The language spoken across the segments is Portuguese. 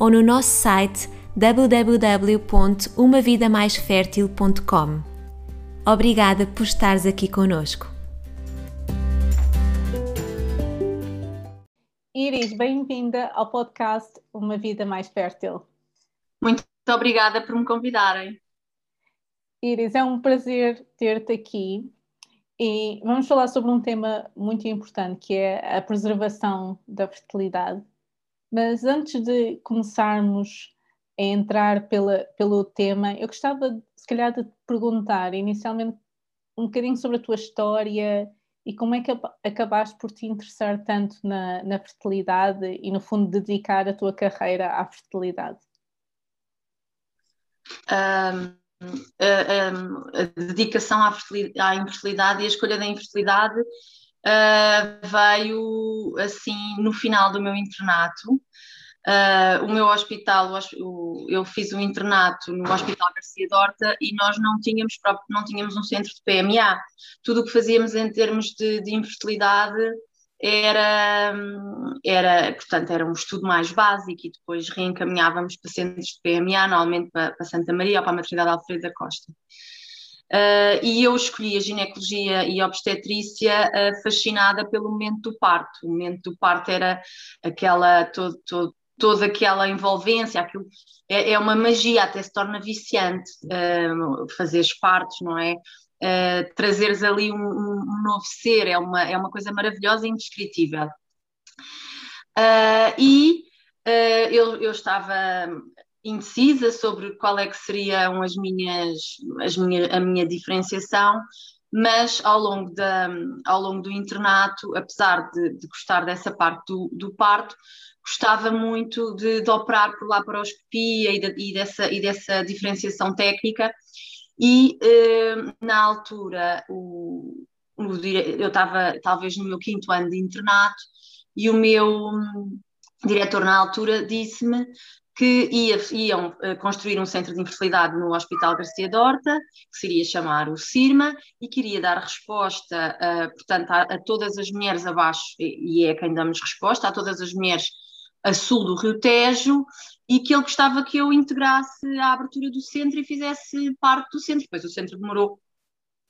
ou no nosso site www.umavidamaisfertil.com. Obrigada por estares aqui conosco. Iris, bem-vinda ao podcast Uma Vida Mais Fértil. Muito obrigada por me convidarem. Iris, é um prazer ter-te aqui e vamos falar sobre um tema muito importante que é a preservação da fertilidade. Mas antes de começarmos a entrar pela, pelo tema, eu gostava, se calhar, de te perguntar inicialmente um bocadinho sobre a tua história e como é que acabaste por te interessar tanto na, na fertilidade e, no fundo, dedicar a tua carreira à fertilidade. Um, a, a, a, dedicação à, à, infertilidade e a escolha da infertilidade uh, veio assim no final do meu internato. Uh, o meu hospital, o, eu fiz um internato no Hospital Garcia Dorta e nós não tínhamos próprio, não tínhamos um centro de PMA. Tudo o que fazíamos em termos de, de infertilidade era, era, portanto, era um estudo mais básico e depois reencaminhávamos para centros de PMA, normalmente para, para Santa Maria ou para a Maternidade Alfredo da Costa. Uh, e eu escolhi a ginecologia e a obstetrícia uh, fascinada pelo momento do parto. O momento do parto era aquela, todo, todo, toda aquela envolvência, aquilo é, é, uma magia, até se torna viciante uh, fazer os partos, não é? Uh, trazeres ali um, um, novo ser, é uma, é uma coisa maravilhosa e indescritível. E eu, eu estava indecisa sobre qual é que seriam as minhas, as minha, a minha diferenciação, mas ao longo, da, ao longo do internato, apesar de, de gostar dessa parte do, do parto, gostava muito de, de, operar por laparoscopia e, de, e, dessa, e dessa diferenciação técnica, e eh, na altura o, o, eu estava talvez no meu quinto ano de internato, e o meu hum, diretor na altura disse-me que ia, iam uh, construir um centro de infertilidade no Hospital Garcia Dorta, que seria chamar o CIRMA, e queria dar resposta, uh, portanto, a, a, todas as mulheres abaixo, e, e é quem damos resposta, a todas as mulheres a sul do Rio Tejo, e que ele gostava que eu integrasse a abertura do centro e fizesse parte do centro. Depois o centro demorou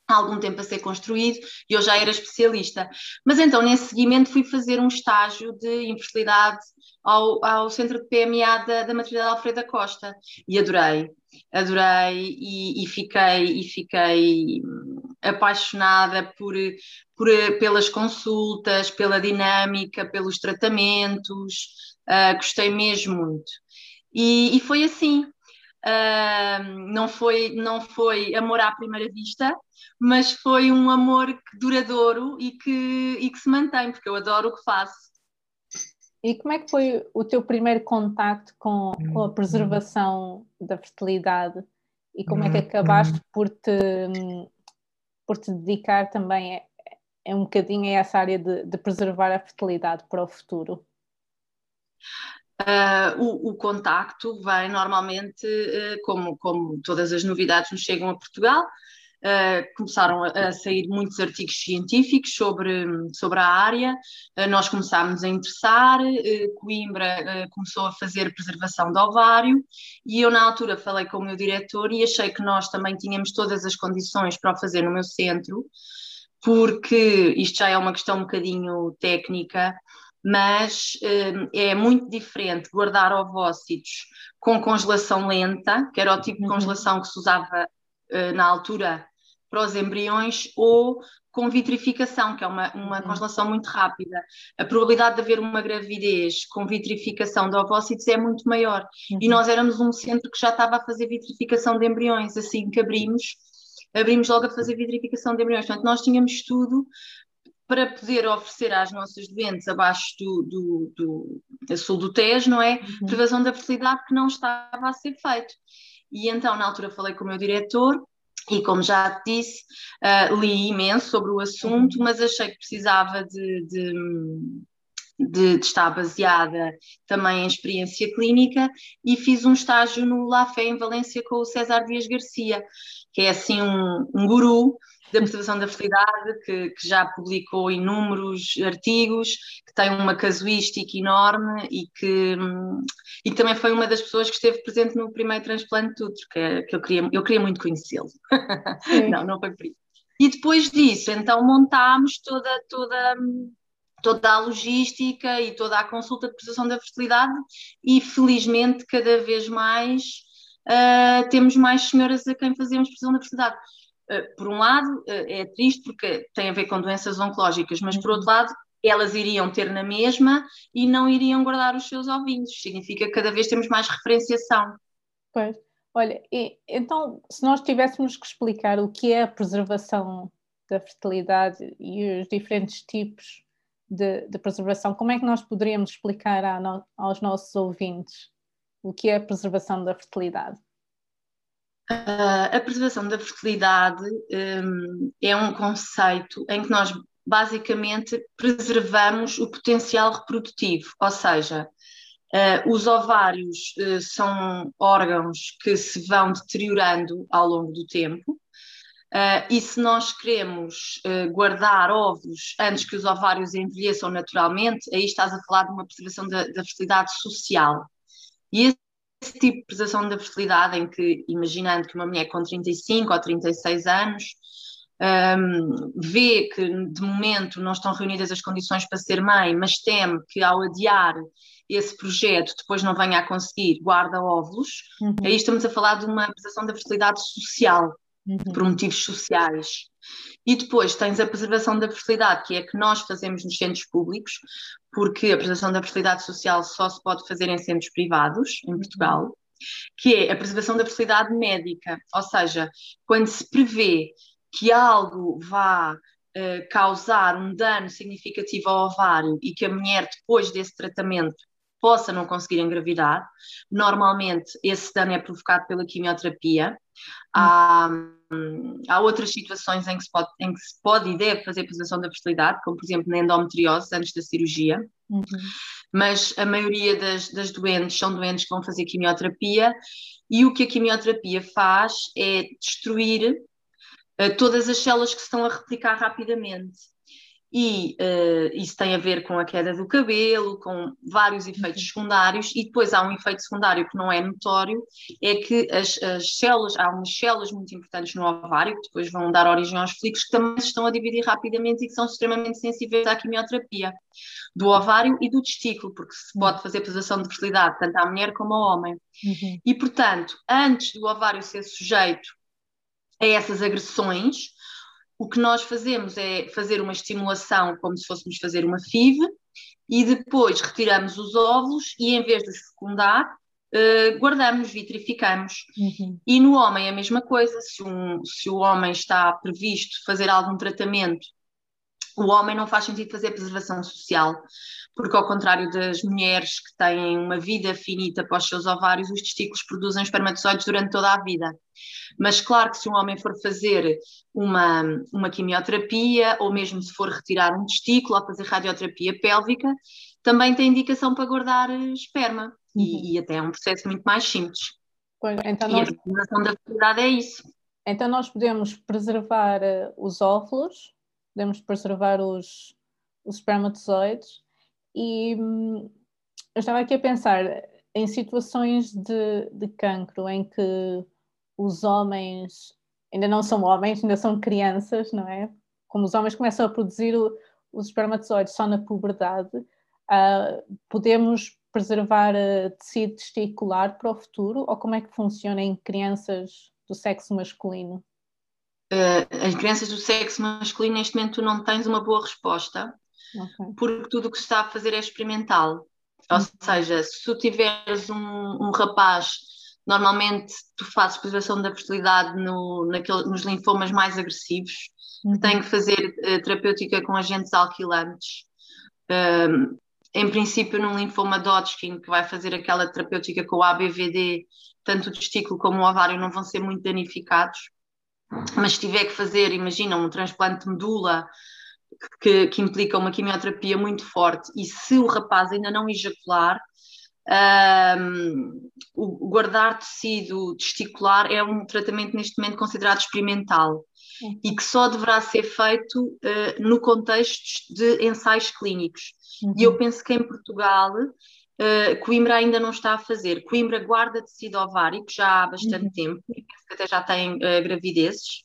algum tempo a ser construído e eu já era especialista. Mas então, nesse seguimento, fui fazer um estágio de infertilidade ao, ao centro de PMA da, da Maternidade Alfredo da Costa e adorei, adorei e, e, fiquei, e fiquei apaixonada por, por, pelas consultas, pela dinâmica, pelos tratamentos, uh, gostei mesmo muito. E, e foi assim, Uh, não, foi, não foi amor à primeira vista, mas foi um amor duradouro e que, e que se mantém, porque eu adoro o que faço. E como é que foi o teu primeiro contacto com, com a preservação da fertilidade? E como é que acabaste por te, por te dedicar também a, a um bocadinho a essa área de, de preservar a fertilidade para o futuro? Uh, o, o, contacto vem normalmente, uh, como, como todas as novidades nos chegam a Portugal, uh, começaram a, a, sair muitos artigos científicos sobre, sobre a área, nós começámos a interessar, Coimbra começou a fazer preservação do ovário e eu na altura falei com o meu diretor e achei que nós também tínhamos todas as condições para o fazer no meu centro, porque isto já é uma questão um bocadinho técnica, mas uh, é muito diferente guardar ovócitos com congelação lenta, que era o tipo de uhum. congelação que se usava uh, na altura para os embriões, ou com vitrificação, que é uma, uma uhum. congelação muito rápida. A probabilidade de haver uma gravidez com vitrificação de ovócitos é muito maior. Uhum. E nós éramos um centro que já estava a fazer vitrificação de embriões, assim que abrimos, abrimos logo a fazer vitrificação de embriões. Portanto, nós tínhamos tudo para poder oferecer às nossas doentes abaixo do, do, do, do sul do Tejo, não é? Uhum. Preservação da fertilidade que não estava a ser feito. E então, na altura, falei com o meu diretor e, como já te disse, uh, li imenso sobre o assunto, mas achei que precisava de, de, de, de, estar baseada também em experiência clínica e fiz um estágio no La Fé, em Valência, com o César Dias Garcia, que é assim um, um guru da preservação da fertilidade, que, que, já publicou inúmeros artigos, que tem uma casuística enorme e que, e também foi uma das pessoas que esteve presente no primeiro transplante de útero, que, que eu, queria, eu queria muito conhecê-lo. não, não foi por isso. E depois disso, então montámos toda, toda, toda a logística e toda a consulta de preservação da fertilidade e felizmente cada vez mais uh, temos mais senhoras a quem fazemos preservação da fertilidade por um lado, eh, é triste porque tem a ver com doenças oncológicas, mas por outro uhum. lado, elas iriam ter na mesma e não iriam guardar os seus ovinhos. Significa que cada vez temos mais referenciação. Pois. Olha, e, então, se nós tivéssemos que explicar o que é a preservação da fertilidade e os diferentes tipos de, de preservação, como é que nós poderíamos explicar no, aos nossos ouvintes o que é a preservação da fertilidade? Uh, a preservação da fertilidade um, é um conceito em que nós basicamente preservamos o potencial reprodutivo, ou seja, uh, os ovários uh, são órgãos que se vão deteriorando ao longo do tempo. e se nós queremos guardar ovos antes que os ovários envelheçam naturalmente, aí estás a falar de uma preservação da, da fertilidade social. E esse tipo de preservação da fertilidade, em que, imaginando que uma mulher com 35 ou 36 anos um, vê que de momento não estão reunidas as condições para ser mãe, mas teme que ao adiar esse projeto depois não venha a conseguir, guarda óvulos, uhum. aí estamos a falar de uma preservação da fertilidade social, uhum. por motivos sociais. E depois tens a preservação da fertilidade, que é a que nós fazemos nos centros públicos, porque a preservação da fertilidade social só se pode fazer em centros privados, em Portugal, que é a preservação da fertilidade médica, ou seja, quando se prevê que algo vá uh, causar um dano significativo ao ovário e que a mulher, depois desse tratamento, possa não conseguir engravidar. Normalmente, esse dano é provocado pela quimioterapia. Há, hum, há outras situações em que, se pode, em que se pode e deve fazer preservação da fertilidade, como por exemplo na endometriose, antes da cirurgia. Uhum. Mas a maioria das, das doentes são doentes que vão fazer quimioterapia e o que a quimioterapia faz é destruir uh, todas as células que se estão a replicar rapidamente e uh, isso tem a ver com a queda do cabelo, com vários efeitos uhum. secundários, e depois há um efeito secundário que não é notório, é que as, as, células, há umas células muito importantes no ovário, que depois vão dar origem aos folículos, que também se estão a dividir rapidamente e que são extremamente sensíveis à quimioterapia, do ovário e do testículo, porque se pode fazer posição de fertilidade tanto à mulher como ao homem. Uhum. E, portanto, antes do ovário ser sujeito a essas agressões, o que nós fazemos é fazer uma estimulação como se fôssemos fazer uma FIV e depois retiramos os óvulos e em vez de os fecundar, uh, guardamos, vitrificamos. Uhum. E no homem a mesma coisa, se, um, se o homem está previsto fazer algum tratamento, o homem não faz sentido fazer preservação social, porque ao contrário das mulheres que têm uma vida finita para os seus ovários, os testículos produzem espermatozoides durante toda a vida. Mas claro que se um homem for fazer uma, uma quimioterapia, ou mesmo se for retirar um testículo ou fazer radioterapia pélvica, também tem indicação para guardar esperma. Uhum. E, e, até é um processo muito mais simples. Pois, então e nós... a preservação da fertilidade é isso. Então nós podemos preservar uh, os óvulos, podemos preservar os, os espermatozoides e hum, eu estava aqui a pensar em situações de, de cancro em que os homens ainda não são homens, ainda são crianças, não é? Como os homens começam a produzir o, os espermatozoides só na puberdade, uh, podemos preservar uh, tecido testicular para o futuro ou como é que funciona em crianças do sexo masculino? Uh, as crianças do sexo masculino, neste momento, tu não tens uma boa resposta, okay. porque tudo o que se está a fazer é experimental. Ou uhum. seja, se tu tiveres um, um rapaz Normalmente tu fazes preservação da fertilidade no, naquele, nos linfomas mais agressivos, uhum. que tem que fazer uh, terapêutica com agentes alquilantes. Um, em princípio, num linfoma de Hodgkin, que vai fazer aquela terapêutica com o ABVD, tanto o testículo como o ovário não vão ser muito danificados. Mas se tiver que fazer, imagina, um transplante de medula, que, que implica uma quimioterapia muito forte, e se o rapaz ainda não ejacular, um, o guardar tecido testicular é um tratamento neste momento considerado experimental uhum. e que só deverá ser feito uh, no contexto de ensaios clínicos. Uhum. E eu penso que em Portugal uh, Coimbra ainda não está a fazer. Coimbra guarda tecido ovárico já há bastante uhum. tempo, penso que até já tem uh, gravidezes.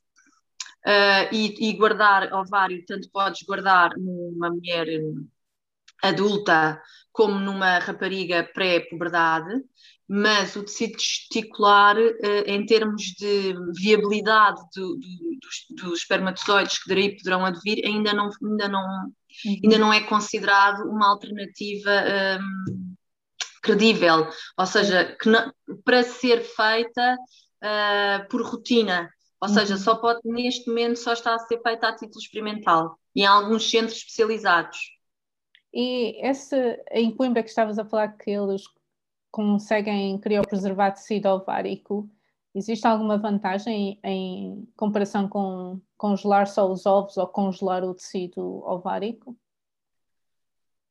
E, e, guardar ovário, tanto podes guardar numa mulher adulta como numa rapariga pré-puberdade, mas o tecido testicular, eh, em termos de viabilidade do, do, dos, dos, espermatozoides que daí poderão advir, ainda não, ainda não, uhum. ainda não é considerado uma alternativa um, credível, ou seja, que não, para ser feita uh, por rotina, ou seja, uhum. só pode, neste momento, só está a ser feita a título experimental, e em alguns centros especializados. E esse, em Coimbra que estavas a falar que eles conseguem criopreservar tecido ovárico, existe alguma vantagem em comparação com congelar só os ovos ou congelar o tecido ovárico?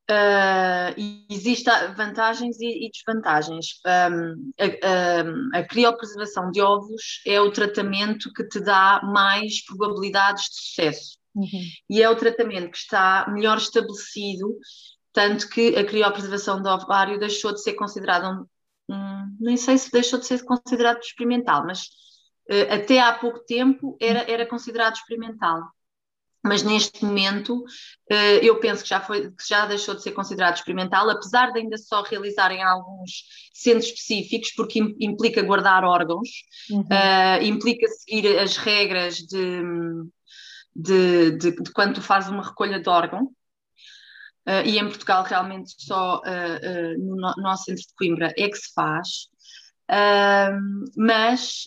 Uh, Existem vantagens e, e desvantagens. Um, a, a, a, criopreservação de ovos é o tratamento que te dá mais probabilidades de sucesso. Uhum. E é o tratamento que está melhor estabelecido, tanto que a criopreservação do ovário deixou de ser considerada um, um, nem sei se deixou de ser considerado experimental, mas uh, até há pouco tempo era, era considerado experimental. Mas neste momento uh, eu penso que já, foi, que já deixou de ser considerado experimental, apesar de ainda só realizarem alguns centros específicos, porque implica guardar órgãos, uhum. uh, implica seguir as regras de, de, de, de quando tu fazes uma recolha de órgão, Uh, e em Portugal realmente só uh, uh, no, no, nosso centro de Coimbra é que se faz. Mas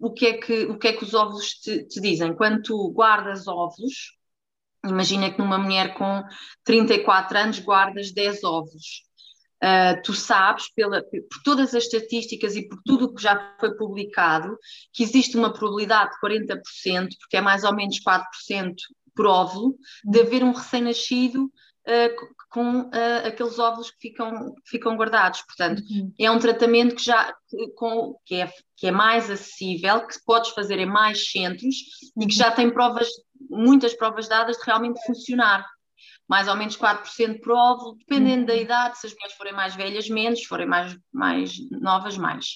o, que é que, o que é que os óvulos te, te, dizem? Quando tu guardas óvulos, imagina que numa mulher com 34 anos guardas 10 óvulos. Uh, tu sabes, pela, por todas as estatísticas e por tudo o que já foi publicado, que existe uma probabilidade de 40%, porque é mais ou menos 4% por óvulo, de haver um recém-nascido uh, com uh, aqueles óvulos que ficam, que ficam guardados. Portanto, uhum. é um tratamento que já com, que, é, que é mais acessível, que podes fazer em mais centros uhum. e que já tem provas, muitas provas dadas de realmente funcionar mais ou menos 4% por óvulo, dependendo uhum. da idade, se as mulheres forem mais velhas, menos, se forem mais, mais novas, mais.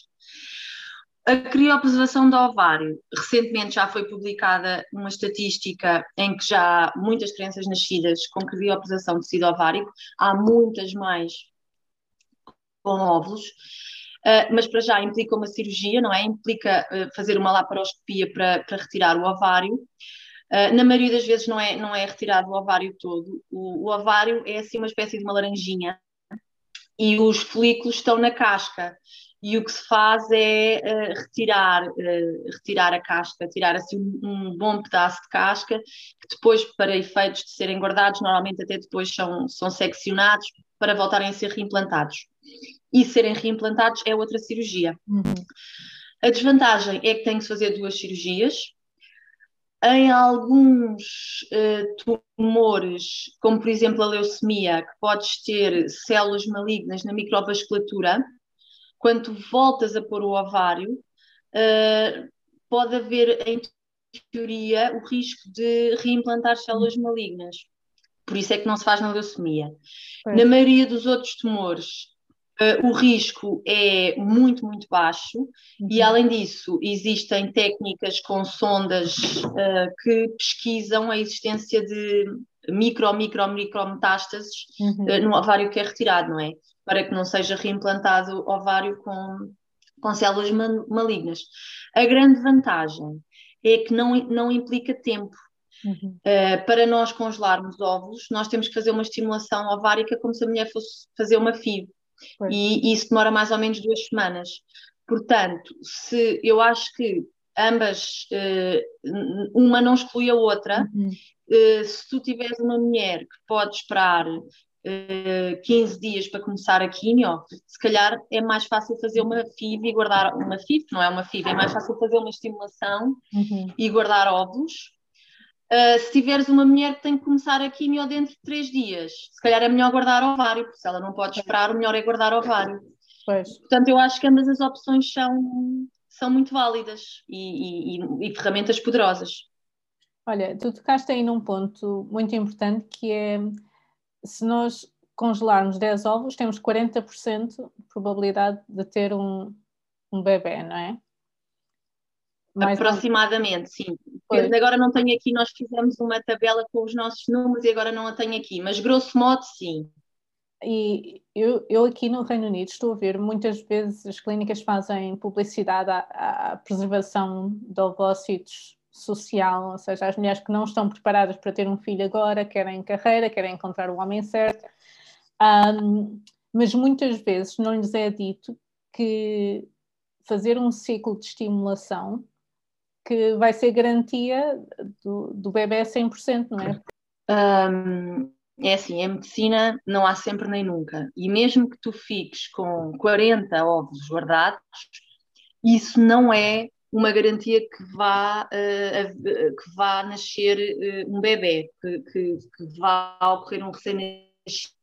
A criopreservação do ovário, recentemente já foi publicada uma estatística em que já há muitas crianças nascidas com criopreservação de tecido ovárico, há muitas mais com óvulos, uh, mas para já implica uma cirurgia, não é? Implica uh, fazer uma laparoscopia para, para retirar o ovário, Uh, na maioria das vezes não é, não é retirado o ovário todo. O, o, ovário é assim uma espécie de uma laranjinha e os folículos estão na casca. E o que se faz é uh, retirar, uh, retirar a casca, tirar assim um, um, bom pedaço de casca, que depois, para efeitos de serem guardados, normalmente até depois são, são seccionados para voltarem a ser reimplantados. E serem reimplantados é outra cirurgia. Uhum. A desvantagem é que tem que fazer duas cirurgias, em alguns uh, tumores, como por exemplo a leucemia, que podes ter células malignas na microvasculatura, quando voltas a pôr o ovário, uh, pode haver, em teoria, o risco de reimplantar células malignas. Por isso é que não se faz na leucemia. Na maioria dos outros tumores, Uh, o risco é muito, muito baixo, uhum. e além disso, existem técnicas com sondas uh, que pesquisam a existência de micro, micro, micro metástases uhum. uh, no ovário que é retirado, não é? Para que não seja reimplantado ovário com, com células malignas. A grande vantagem é que não, não implica tempo. Uhum. Uh, para nós congelarmos óvulos, nós temos que fazer uma estimulação ovárica como se a mulher fosse fazer uma FIV. E, e isso demora mais ou menos duas semanas. Portanto, se eu acho que ambas, uh, uma não exclui a outra. Uhum. Uh, se tu tiveres uma mulher que pode esperar uh, 15 dias para começar a quimio, se calhar é mais fácil fazer uma FIV e guardar uma FIV, não é uma FIV, é mais fácil fazer uma estimulação uhum. e guardar óvulos. Uh, se tiveres uma mulher que tem que começar a quimio dentro de 3 dias, se calhar é melhor guardar ovário, porque se ela não pode esperar, o melhor é guardar ovário. Pois. Portanto, eu acho que ambas as opções são, são muito válidas e, e, e ferramentas poderosas. Olha, tu tocaste aí num ponto muito importante que é se nós congelarmos 10 ovos, temos 40% de probabilidade de ter um, um bebê, não é? Mais Aproximadamente, sim. Pois. Agora não tenho aqui, nós fizemos uma tabela com os nossos números e agora não a tenho aqui, mas grosso modo, sim. E eu, eu aqui no Reino Unido estou a ver muitas vezes as clínicas fazem publicidade à, à preservação de ovócitos social, ou seja, as mulheres que não estão preparadas para ter um filho agora, querem carreira, querem encontrar o homem certo, um, mas muitas vezes não lhes é dito que fazer um ciclo de estimulação que vai ser garantia do, do bebê 100%, não é? Um, é assim, em medicina não há sempre nem nunca. E mesmo que tu fiques com 40 ovos guardados, isso não é uma garantia que vá, uh, que vá nascer uh, um bebê, que, que, que vá ocorrer um recém-nascido.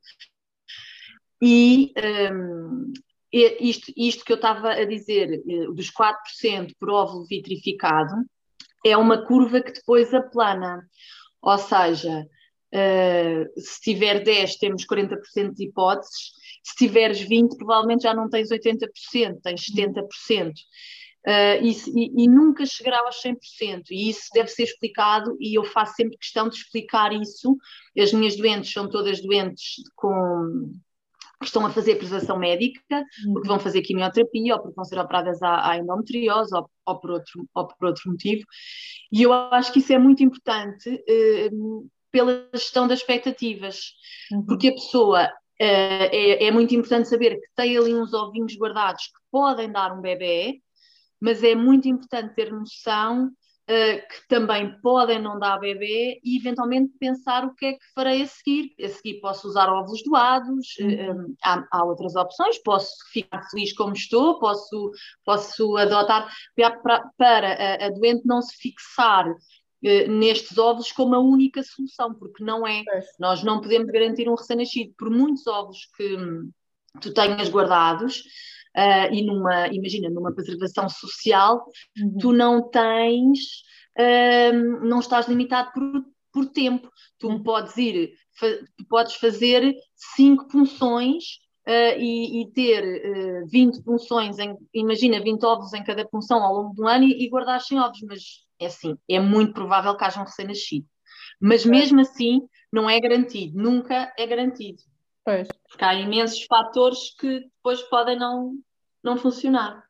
E um, isto, isto que eu estava a dizer, dos 4% por óvulo vitrificado, é uma curva que depois aplana. Ou seja, Uh, se tiver 10, temos 40% de hipóteses. Se tiveres 20, provavelmente já não tens 80%, tens 70%. Uh, e, e, e, nunca chegará aos 100%. E isso deve ser explicado, e eu faço sempre questão de explicar isso. As minhas doentes são todas doentes com, que estão a fazer preservação médica, porque vão fazer quimioterapia, ou porque vão ser operadas à, à endometriose, ou, ou, por outro, ou por outro motivo. E eu acho que isso é muito importante. Uh, pela gestão das expectativas, uhum. porque a pessoa uh, é, é, muito importante saber que tem ali uns ovinhos guardados que podem dar um bebê, mas é muito importante ter noção uh, que também podem não dar bebê e eventualmente pensar o que é que farei a seguir. A seguir posso usar óvulos doados, uhum. Eh, um, há, há, outras opções, posso ficar feliz como estou, posso, posso adotar para, para a, a doente não se fixar eh, nestes ovos como a única solução, porque não é. é. Nós não podemos garantir um recém-nascido. Por muitos ovos que hum, tu tenhas guardados, uh, e numa, imagina, numa preservação social, uhum. tu não tens, uh, não estás limitado por, por tempo. Tu uhum. podes ir, fa podes fazer cinco punções Uh, e, e, ter uh, 20 punções, em, imagina 20 ovos em cada punção ao longo do ano e, e guardar 100 ovos, mas é assim, é muito provável que haja um recém-nascido. Mas mesmo assim, não é garantido, nunca é garantido. Pois. Porque há imensos fatores que depois podem não, não funcionar.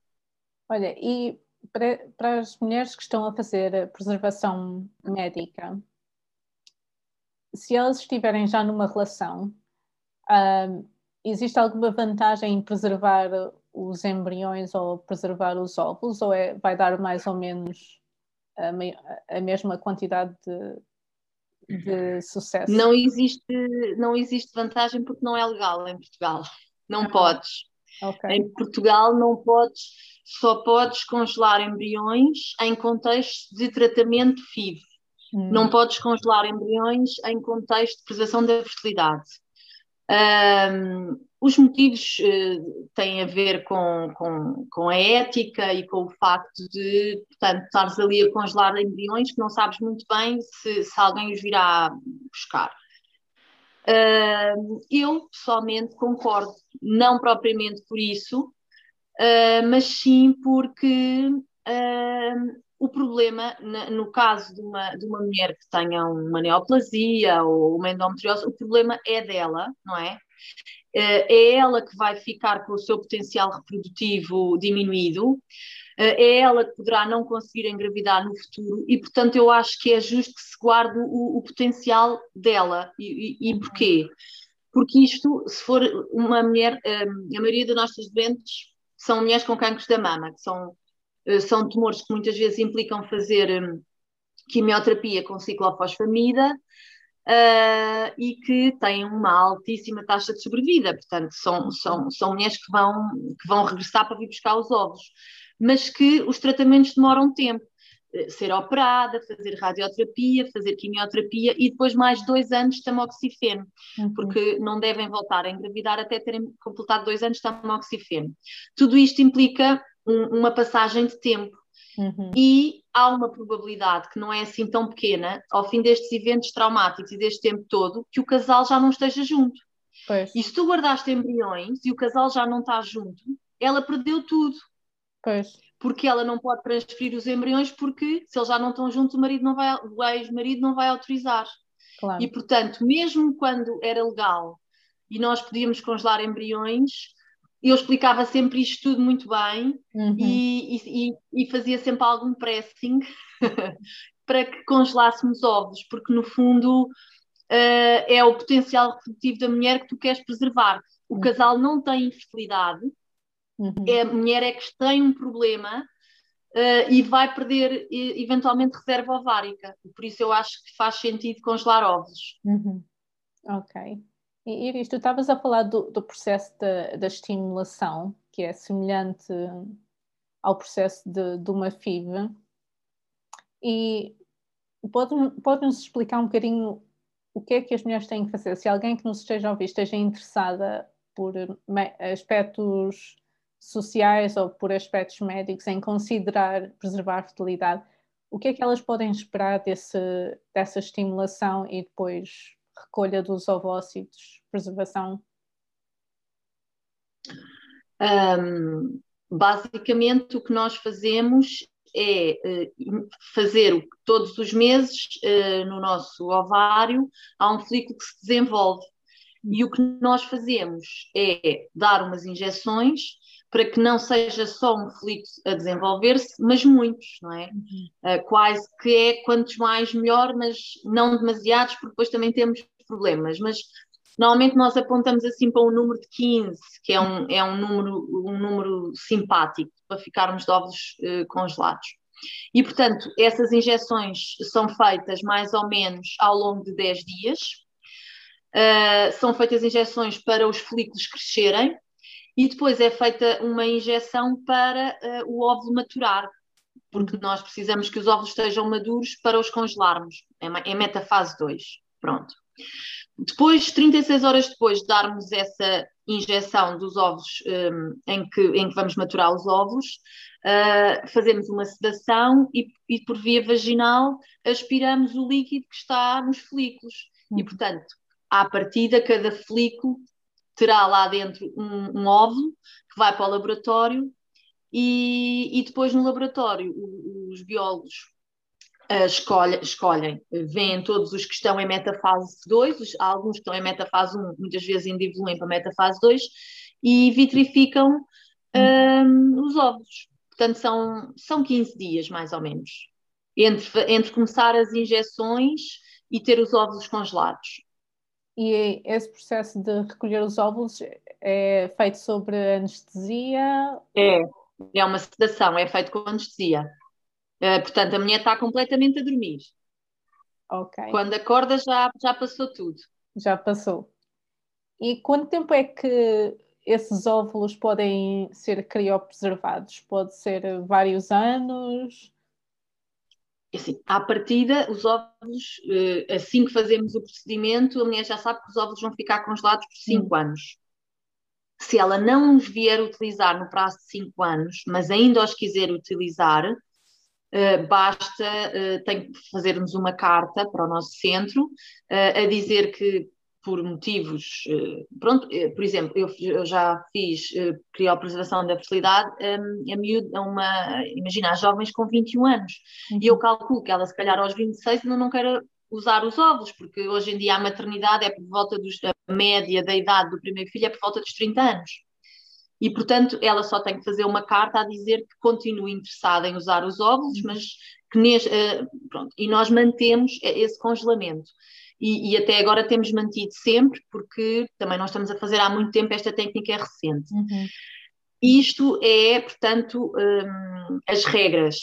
Olha, e para, para as mulheres que estão a fazer preservação médica, se elas estiverem já numa relação, existe alguma vantagem em preservar os embriões ou preservar os óvulos, ou é, vai dar mais ou menos a, a mesma quantidade de, de, sucesso? Não existe, não existe vantagem porque não é legal em Portugal. Não ah, podes. Okay. Em Portugal não podes, só podes congelar embriões em contexto de tratamento FIV. Hum. Não podes congelar embriões em contexto de preservação da fertilidade. Um, os motivos uh, têm a ver com, com, com, a ética e com o facto de, portanto, estares ali a congelar embriões que não sabes muito bem se, se alguém os virá buscar. Uh, eu pessoalmente concordo, não propriamente por isso, uh, mas sim porque o problema, no caso de uma, de uma mulher que tenha uma neoplasia ou uma endometriose, o problema é dela, não é? É ela que vai ficar com o seu potencial reprodutivo diminuído, é ela que poderá não conseguir engravidar no futuro e, portanto, eu acho que é justo que se guarde o, o potencial dela. E, e, e, porquê? Porque isto, se for uma mulher, eh, a maioria das nossas doentes são mulheres com cancros da mama, que são uh, são tumores que muitas vezes implicam fazer um, quimioterapia com ciclofosfamida uh, e que têm uma altíssima taxa de sobrevida, portanto, são, são, são mulheres que vão, que vão regressar para vir buscar os ovos, mas que os tratamentos demoram tempo. Eh, ser operada, fazer radioterapia, fazer quimioterapia e depois mais dois anos de tamoxifeno, uhum. porque não devem voltar a engravidar até terem completado dois anos de tamoxifeno. Tudo isto implica um, uma passagem de tempo. Uhum. E há uma probabilidade que não é assim tão pequena, ao fim destes eventos traumáticos e deste tempo todo, que o casal já não esteja junto. Pois. E se tu guardaste embriões e o casal já não está junto, ela perdeu tudo. Pois. Porque ela não pode transferir os embriões porque se eles já não estão juntos, o marido não vai, o ex-marido não vai autorizar. Claro. E portanto, mesmo quando era legal e nós podíamos congelar embriões, eu explicava sempre isto tudo muito bem uhum. e, e, e, fazia sempre algum pressing para que congelássemos ovos, porque no fundo uh, é o potencial reprodutivo da mulher que tu queres preservar. O uhum. casal não tem infertilidade, uhum. é, a mulher é que tem um problema uh, e vai perder eventualmente reserva ovárica. Por isso eu acho que faz sentido congelar ovos. Uhum. Ok. E Iris, tu estavas a falar do, do processo da, da, estimulação, que é semelhante ao processo de, de uma FIV. E pode-nos pode explicar um bocadinho o que é que as mulheres têm que fazer? Se alguém que nos esteja a ouvir esteja interessada por aspectos sociais ou por aspectos médicos em considerar preservar a fertilidade, o que é que elas podem esperar desse, dessa estimulação e depois recolha dos ovócitos, preservação? Um, basicamente, o que nós fazemos é uh, fazer todos os meses uh, no nosso ovário há um folículo que se desenvolve. E o que nós fazemos é dar umas injeções para que não seja só um folículo a desenvolver-se, mas muitos, não é? Uhum. Uh, quase que é quantos mais melhor, mas não demasiados, porque depois também temos problemas. Mas normalmente nós apontamos assim para um número de 15, que é um, é um, número, um número simpático, para ficarmos de ovos uh, congelados. E, portanto, essas injeções são feitas mais ou menos ao longo de 10 dias. Uh, são feitas injeções para os folículos crescerem, e depois é feita uma injeção para uh, o óvulo maturar, porque nós precisamos que os óvulos estejam maduros para os congelarmos, é, é metafase 2. Pronto. Depois, 36 horas depois de darmos essa injeção dos ovos um, ehm, em, que, em que vamos maturar os ovos, uh, fazemos uma sedação e, e, por via vaginal aspiramos o líquido que está nos folículos. E, portanto, à partida, cada folículo terá lá dentro um, um óvulo que vai para o laboratório e, e depois no laboratório os biólogos uh, escolhe, escolhem, veem todos os que estão em metafase 2, os, alguns que estão em metafase 1 muitas vezes ainda evoluem para metafase 2 e vitrificam um, os ovos. Portanto, são, são 15 dias mais ou menos entre, entre começar as injeções e ter os óvulos congelados. E esse processo de recolher os óvulos é feito sobre anestesia? É, é uma sedação, é feito com anestesia. Uh, portanto, a mulher está completamente a dormir. Ok. Quando acorda já, já passou tudo. Já passou. E quanto tempo é que esses óvulos podem ser criopreservados? Pode ser vários anos? Assim, à partida, os óvulos, eh, assim que fazemos o procedimento, a mulher já sabe que os óvulos vão ficar congelados por 5 hum. anos. Se ela não os vier utilizar no prazo de 5 anos, mas ainda os quiser utilizar, Uh, basta, uh, tem que fazermos uma carta para o nosso centro a dizer que por motivos, eh, pronto, eh, por exemplo, eu, eu já fiz eh, criopreservação da fertilidade a, miúdo, a uma, imagina, as jovens com 21 anos, uhum. e eu calculo que ela se calhar aos 26 ainda não queira usar os óvulos, porque hoje em dia a maternidade é por volta dos, a média da idade do primeiro filho é por volta dos 30 anos. E, portanto, ela só tem que fazer uma carta a dizer que continua interessada em usar os óvulos, uhum. mas que neste, pronto, e nós mantemos esse congelamento e, e, até agora temos mantido sempre, porque também nós estamos a fazer há muito tempo, esta técnica é recente. Uhum. isto é, portanto, um, as regras,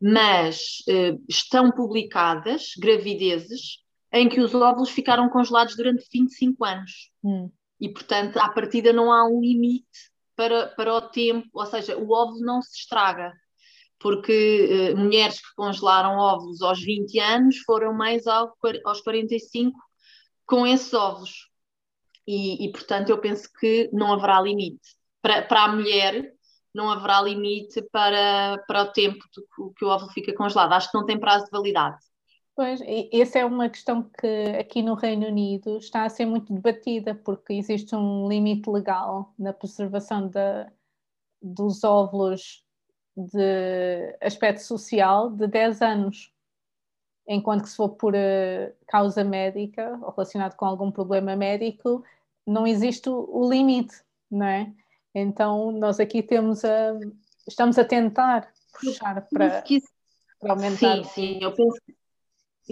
mas uh, estão publicadas gravidezes em que os óvulos ficaram congelados durante 25 anos. Hum. E, portanto, à partida não há um limite para, para o tempo, ou seja, o óvulo não se estraga. Porque uh, mulheres que congelaram óvulos aos 20 anos foram mais ao, aos 45 com esses óvulos. E, e, portanto, eu penso que não haverá limite. Para, para a mulher, não haverá limite para, para o tempo que, que o óvulo fica congelado. Acho que não tem prazo de validade. Pois, essa é uma questão que aqui no Reino Unido está a ser muito debatida, porque existe um limite legal na preservação dos óvulos de aspecto social de 10 anos, enquanto que se for por uh, causa médica ou relacionado com algum problema médico, não existe o, o limite, não é? Então nós aqui temos a, estamos a tentar puxar para, para aumentar. Sim, sim, eu penso que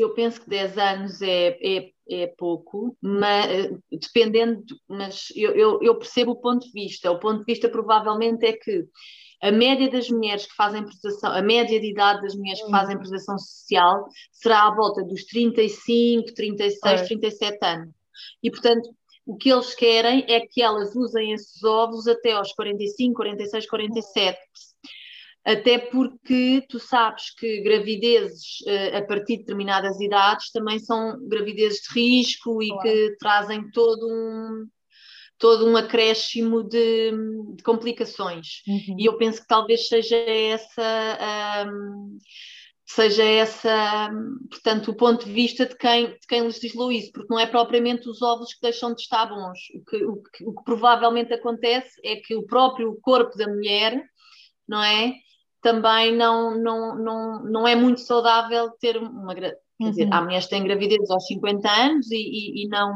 eu penso que 10 anos é, é, é pouco, mas, dependendo, mas eu, eu, eu, percebo o ponto de vista. O ponto de vista provavelmente é que a média das mulheres que fazem prestação, a média de idade das mulheres que fazem prestação social será à volta dos 35, 36, é. 37 anos. E, portanto, o que eles querem é que elas usem esses ovos até aos 45, 46, 47 até porque tu sabes que gravidezes uh, a partir de determinadas idades também são gravidezes de risco e claro. que trazem todo um todo um acréscimo de, de complicações uhum. e eu penso que talvez seja essa um, seja essa portanto o ponto de vista de quem de quem legislou isso porque não é propriamente os ovos que deixam de estar bons o que, o que, o que provavelmente acontece é que o próprio corpo da mulher não é também não, não, não, não é muito saudável ter uma. Quer uhum. dizer, há mulheres que têm gravidez aos 50 anos e, e, e, não.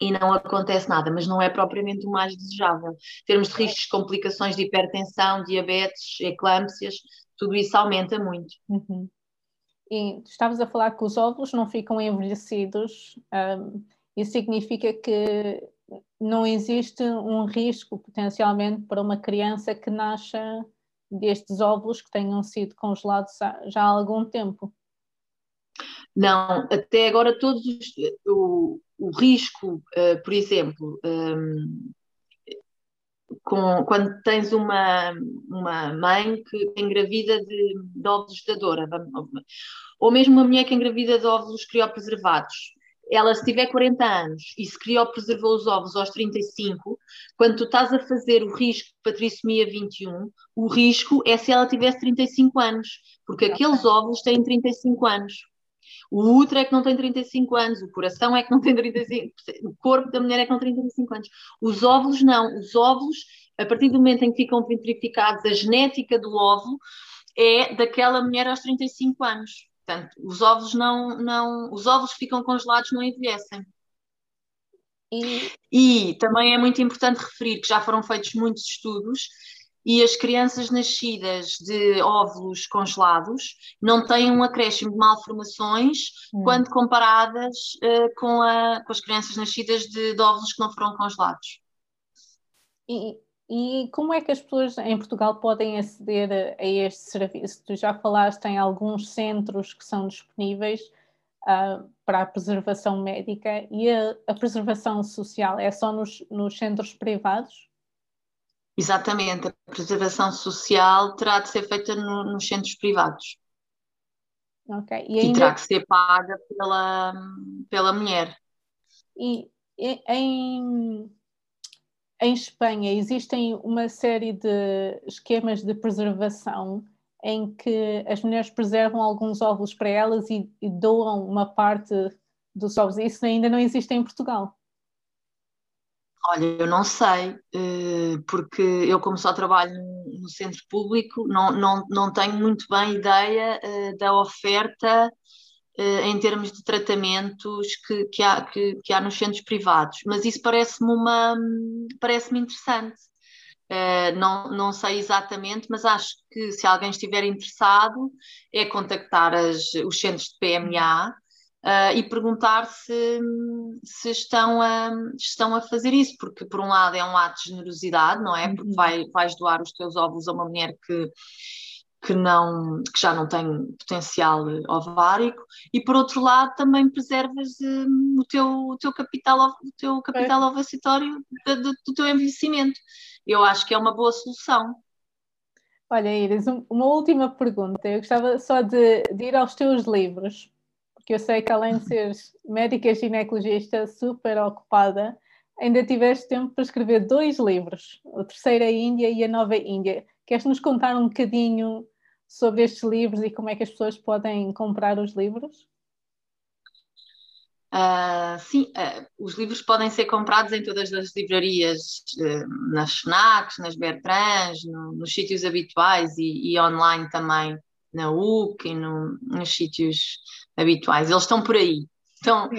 E não acontece nada, mas não é propriamente o mais desejável. Em termos de riscos de complicações de hipertensão, diabetes, eclâmpsias, tudo isso aumenta muito. Uhum. E estavas a falar que os óvulos não ficam envelhecidos, um, isso significa que não existe um risco potencialmente para uma criança que nasça destes óvulos que tenham sido congelados já há algum tempo? Não, até agora todos os, o, o risco, uh, por exemplo, um, com, quando tens uma, uma mãe que engravida de, de óvulos da dora, ou mesmo uma mulher que engravida de óvulos criopreservados, ela se tiver 40 anos e se criopreservou os ovos aos 35, quando tu estás a fazer o risco de patricomia 21, o risco é se ela tivesse 35 anos, porque aqueles óvulos têm 35 anos. O útero é que não tem 35 anos, o coração é que não tem 35, o corpo da mulher é que não tem 35 anos. Os óvulos não, os óvulos, a partir do momento em que ficam verificados a genética do óvulo, é daquela mulher aos 35 anos. Portanto, os ovos não, não, os ovos ficam congelados não envelhecem. E... e também é muito importante referir que já foram feitos muitos estudos e as crianças nascidas de óvulos congelados não têm um acréscimo de malformações hum. quando comparadas uh, com, a, com as crianças nascidas de, de óvulos que não foram congelados. E, e como é que as pessoas em Portugal podem aceder a, este serviço? Tu já falaste em alguns centros que são disponíveis uh, para a preservação médica e a, a, preservação social é só nos, nos centros privados? Exatamente, a preservação social terá de ser feita no, nos centros privados. Ok. E, ainda... e terá que ser paga pela, pela mulher. E em, em Espanha existem uma série de esquemas de preservação em que as mulheres preservam alguns óvulos para elas e, e doam uma parte dos ovos. Isso ainda não existe em Portugal. Olha, eu não sei, eh, porque eu, como só trabalho no centro público, não, não, não tenho muito bem ideia eh, da oferta uh, em termos de tratamentos que, que, há, que, que há nos centros privados, mas isso parece-me uma parece-me interessante. Não, não sei exatamente, mas acho que se alguém estiver interessado é contactar as, os centros de PMA uh, e perguntar se, se estão, a, estão a fazer isso, porque por um lado é um ato de generosidade, não é? Porque uhum. vai, vais doar os teus óvulos a uma mulher que, que, não, que já não tem potencial ovárico, e por outro lado também preservas um, o, teu, o teu capital, o teu capital é. ovacitório do, do, do teu envelhecimento. Eu acho que é uma boa solução. Olha, Iris, uma última pergunta. Eu gostava só de, de, ir aos teus livros, porque eu sei que além de seres médica ginecologista super ocupada, ainda tiveste tempo para escrever dois livros, a Terceira Índia e a Nova Índia. Queres nos contar um bocadinho sobre estes livros e como é que as pessoas podem comprar os livros? Uh, sim, uh, os livros podem ser comprados em todas as livrarias, uh, nas FNACs, nas Bertrands, no, nos sítios habituais e, e, online também, na UC e no, nos sítios habituais. Eles estão por aí, estão,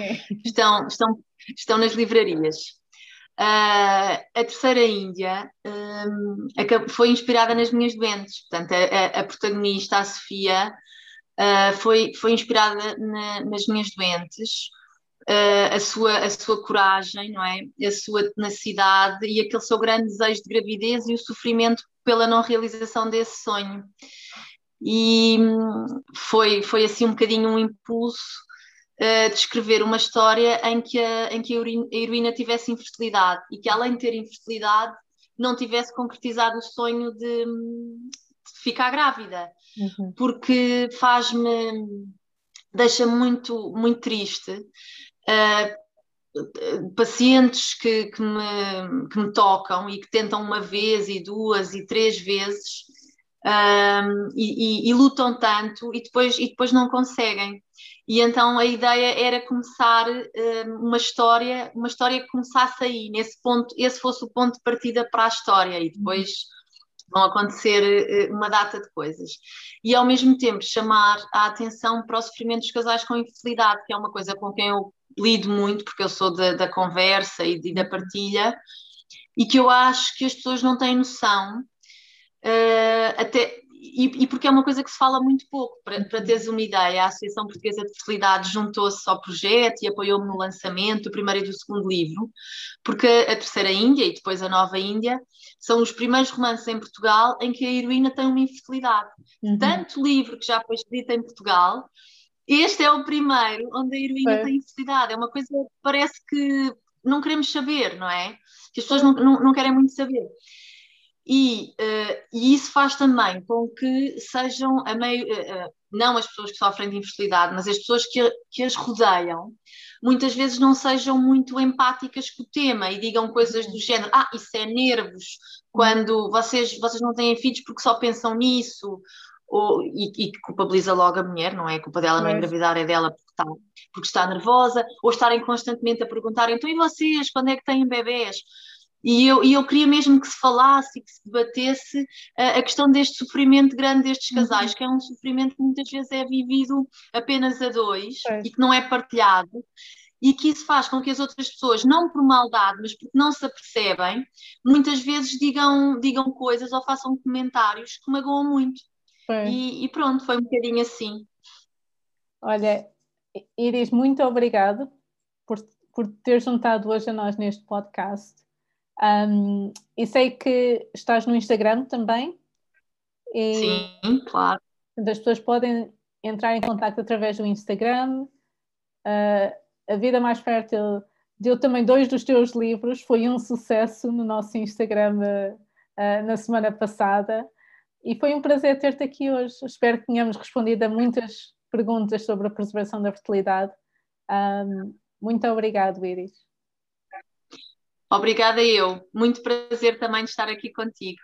estão, estão, estão nas livrarias. a terceira Índia um, foi inspirada nas minhas doentes, portanto, a, a protagonista, a Sofia, foi, foi inspirada na, nas minhas doentes uh, a, sua, a sua coragem, não é? A sua tenacidade e aquele seu grande desejo de gravidez e o sofrimento pela não realização desse sonho. E hum, foi, foi assim um bocadinho um impulso uh, de escrever uma história em que a, em que a heroína tivesse infertilidade e que além de ter infertilidade não tivesse concretizado o sonho de, de ficar grávida. Uhum. Porque faz-me deixa muito muito triste uh, pacientes que, que, me, que me tocam e que tentam uma vez e duas e três vezes um, e, e, e, lutam tanto e depois, e depois não conseguem. E então a ideia era começar um, uma história, uma história que começasse aí, nesse ponto, esse fosse o ponto de partida para a história, e depois vão acontecer uma data de coisas. E ao mesmo tempo chamar a atenção para o sofrimento dos casais com infertilidade, que é uma coisa com quem eu lido muito, porque eu sou da, da conversa e, e, da partilha, e que eu acho que as pessoas não têm noção, uh, até, e, e, porque é uma coisa que se fala muito pouco. Para, para teres uma ideia, a Associação Portuguesa de Fertilidade juntou-se ao projeto e apoiou-me no lançamento do primeiro e do segundo livro, porque a Terceira Índia e depois a Nova Índia são os primeiros romances em Portugal em que a heroína tem uma infertilidade. Uhum. Tanto livro que já foi escrito em Portugal, este é o primeiro onde a heroína é. tem infertilidade. É uma coisa que parece que não queremos saber, não é? Que as pessoas não, não, não querem muito saber. E, uh, e, isso faz também com que sejam a meio, uh, não as pessoas que sofrem de infertilidade, mas as pessoas que, que as rodeiam, muitas vezes não sejam muito empáticas com o tema e digam coisas do género: ah, isso é nervos, quando vocês, vocês não têm filhos porque só pensam nisso, ou, e, e culpabiliza logo a mulher, não é? A culpa dela não engravidar é dela porque está, porque está nervosa, ou estarem constantemente a perguntar: então e vocês, quando é que têm bebés? E eu, e eu queria mesmo que se falasse e que se debatesse a, a questão deste sofrimento grande destes uhum. casais, uhum. que é um sofrimento que muitas vezes é vivido apenas a dois é. e que não é partilhado e que isso faz com que as outras pessoas, não por maldade, mas porque não se apercebem, muitas vezes digam, digam coisas ou façam comentários que magoam muito. E, e, pronto, foi um bocadinho assim. Olha, Iris, muito obrigado por, por ter juntado hoje a nós neste podcast. Um, e sei que estás no Instagram também. E Sim, claro. As pessoas podem entrar em contato através do Instagram. Uh, a Vida Mais Fértil deu também dois dos teus livros, foi um sucesso no nosso Instagram uh, na semana passada. E foi um prazer ter-te aqui hoje. Espero que tenhamos respondido a muitas perguntas sobre a preservação da fertilidade. Um, muito obrigado, Iris. Obrigada eu. Muito prazer também de estar aqui contigo.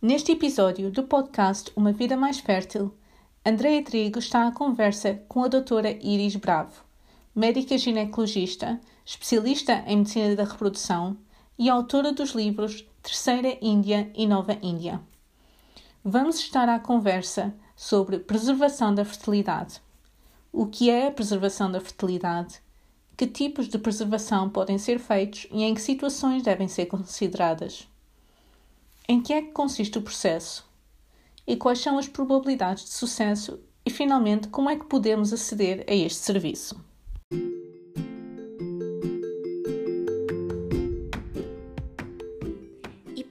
Neste episódio do podcast Uma Vida Mais Fértil, Andreia Trigo está à conversa com a doutora Iris Bravo, médica ginecologista, especialista em medicina da reprodução e autora dos livros Terceira Índia e Nova Índia. Vamos estar à conversa sobre preservação da fertilidade. O que é a preservação da fertilidade? que tipos de preservação podem ser feitos e em que situações devem ser consideradas. Em que é que consiste o processo? E quais são as probabilidades de sucesso? E, finalmente, como é que podemos aceder a este serviço?